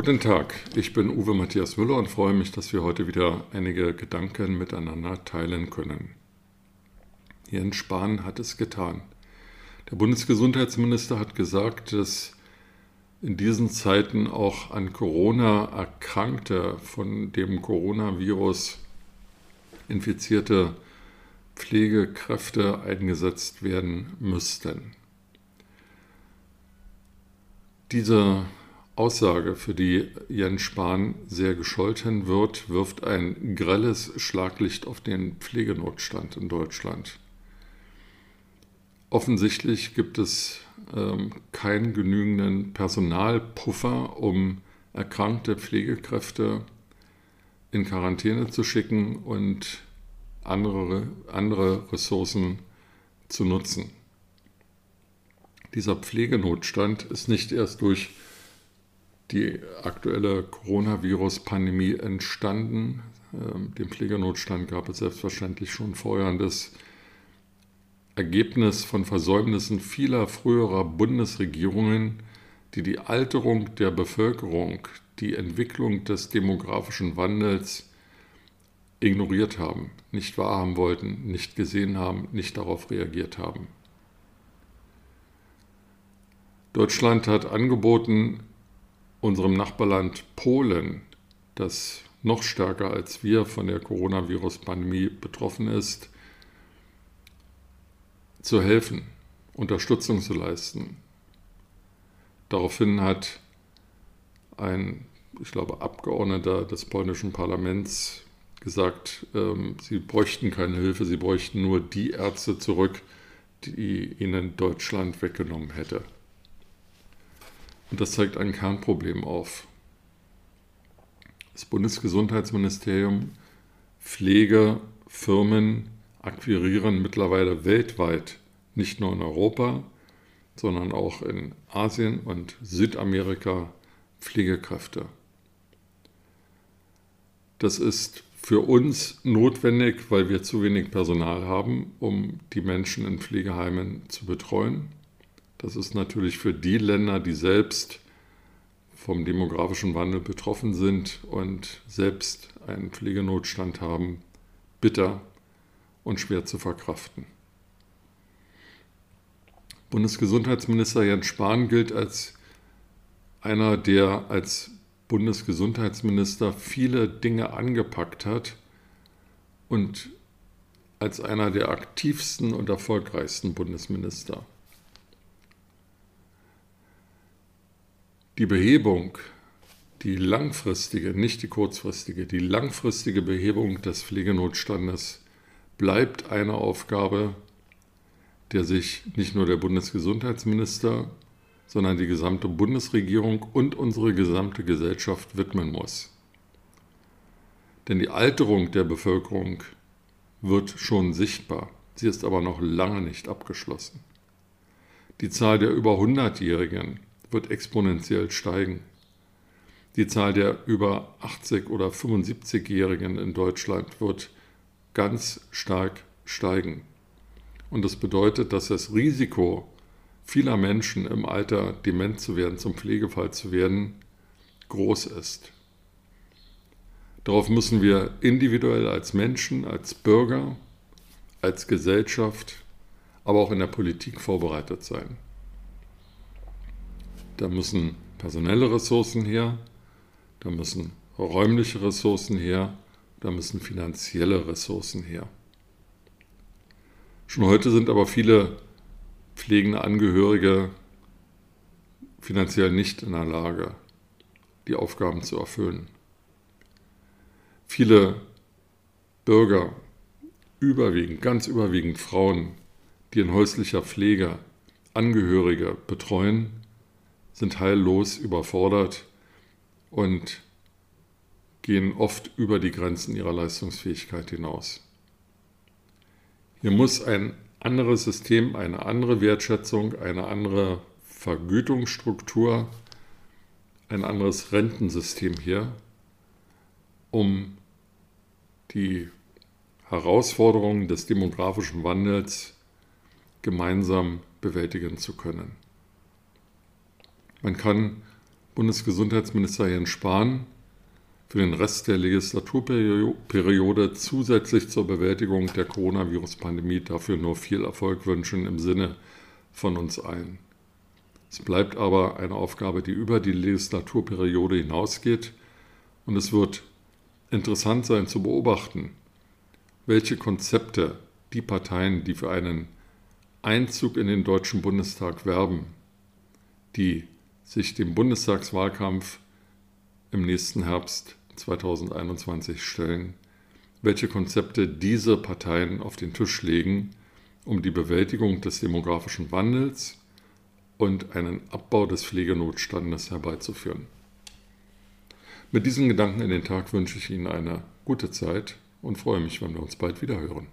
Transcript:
Guten Tag, ich bin Uwe Matthias Müller und freue mich, dass wir heute wieder einige Gedanken miteinander teilen können. Jens Spahn hat es getan. Der Bundesgesundheitsminister hat gesagt, dass in diesen Zeiten auch an Corona erkrankte, von dem Coronavirus infizierte Pflegekräfte eingesetzt werden müssten. Diese Aussage, für die Jens Spahn sehr gescholten wird, wirft ein grelles Schlaglicht auf den Pflegenotstand in Deutschland. Offensichtlich gibt es ähm, keinen genügenden Personalpuffer, um erkrankte Pflegekräfte in Quarantäne zu schicken und andere, andere Ressourcen zu nutzen. Dieser Pflegenotstand ist nicht erst durch die aktuelle Coronavirus-Pandemie entstanden. Ähm, den Pflegenotstand gab es selbstverständlich schon vorher und das Ergebnis von Versäumnissen vieler früherer Bundesregierungen, die die Alterung der Bevölkerung, die Entwicklung des demografischen Wandels ignoriert haben, nicht wahrhaben wollten, nicht gesehen haben, nicht darauf reagiert haben. Deutschland hat angeboten, unserem Nachbarland Polen, das noch stärker als wir von der Coronavirus-Pandemie betroffen ist, zu helfen, Unterstützung zu leisten. Daraufhin hat ein, ich glaube, Abgeordneter des polnischen Parlaments gesagt, ähm, sie bräuchten keine Hilfe, sie bräuchten nur die Ärzte zurück, die ihnen Deutschland weggenommen hätte. Und das zeigt ein Kernproblem auf. Das Bundesgesundheitsministerium, Pflegefirmen akquirieren mittlerweile weltweit, nicht nur in Europa, sondern auch in Asien und Südamerika Pflegekräfte. Das ist für uns notwendig, weil wir zu wenig Personal haben, um die Menschen in Pflegeheimen zu betreuen. Das ist natürlich für die Länder, die selbst vom demografischen Wandel betroffen sind und selbst einen Pflegenotstand haben, bitter und schwer zu verkraften. Bundesgesundheitsminister Jens Spahn gilt als einer, der als Bundesgesundheitsminister viele Dinge angepackt hat und als einer der aktivsten und erfolgreichsten Bundesminister. Die Behebung, die langfristige, nicht die kurzfristige, die langfristige Behebung des Pflegenotstandes bleibt eine Aufgabe, der sich nicht nur der Bundesgesundheitsminister, sondern die gesamte Bundesregierung und unsere gesamte Gesellschaft widmen muss. Denn die Alterung der Bevölkerung wird schon sichtbar, sie ist aber noch lange nicht abgeschlossen. Die Zahl der über 100-Jährigen wird exponentiell steigen. Die Zahl der über 80 oder 75-Jährigen in Deutschland wird ganz stark steigen. Und das bedeutet, dass das Risiko vieler Menschen im Alter dement zu werden, zum Pflegefall zu werden, groß ist. Darauf müssen wir individuell als Menschen, als Bürger, als Gesellschaft, aber auch in der Politik vorbereitet sein. Da müssen personelle Ressourcen her, da müssen räumliche Ressourcen her, da müssen finanzielle Ressourcen her. Schon heute sind aber viele pflegende Angehörige finanziell nicht in der Lage, die Aufgaben zu erfüllen. Viele Bürger, überwiegend, ganz überwiegend Frauen, die in häuslicher Pflege Angehörige betreuen, sind heillos überfordert und gehen oft über die Grenzen ihrer Leistungsfähigkeit hinaus. Hier muss ein anderes System, eine andere Wertschätzung, eine andere Vergütungsstruktur, ein anderes Rentensystem hier, um die Herausforderungen des demografischen Wandels gemeinsam bewältigen zu können. Man kann Bundesgesundheitsminister Jens Spahn für den Rest der Legislaturperiode zusätzlich zur Bewältigung der Coronavirus-Pandemie dafür nur viel Erfolg wünschen im Sinne von uns allen. Es bleibt aber eine Aufgabe, die über die Legislaturperiode hinausgeht und es wird interessant sein zu beobachten, welche Konzepte die Parteien, die für einen Einzug in den Deutschen Bundestag werben, die sich dem Bundestagswahlkampf im nächsten Herbst 2021 stellen, welche Konzepte diese Parteien auf den Tisch legen, um die Bewältigung des demografischen Wandels und einen Abbau des Pflegenotstandes herbeizuführen. Mit diesen Gedanken in den Tag wünsche ich Ihnen eine gute Zeit und freue mich, wenn wir uns bald wieder hören.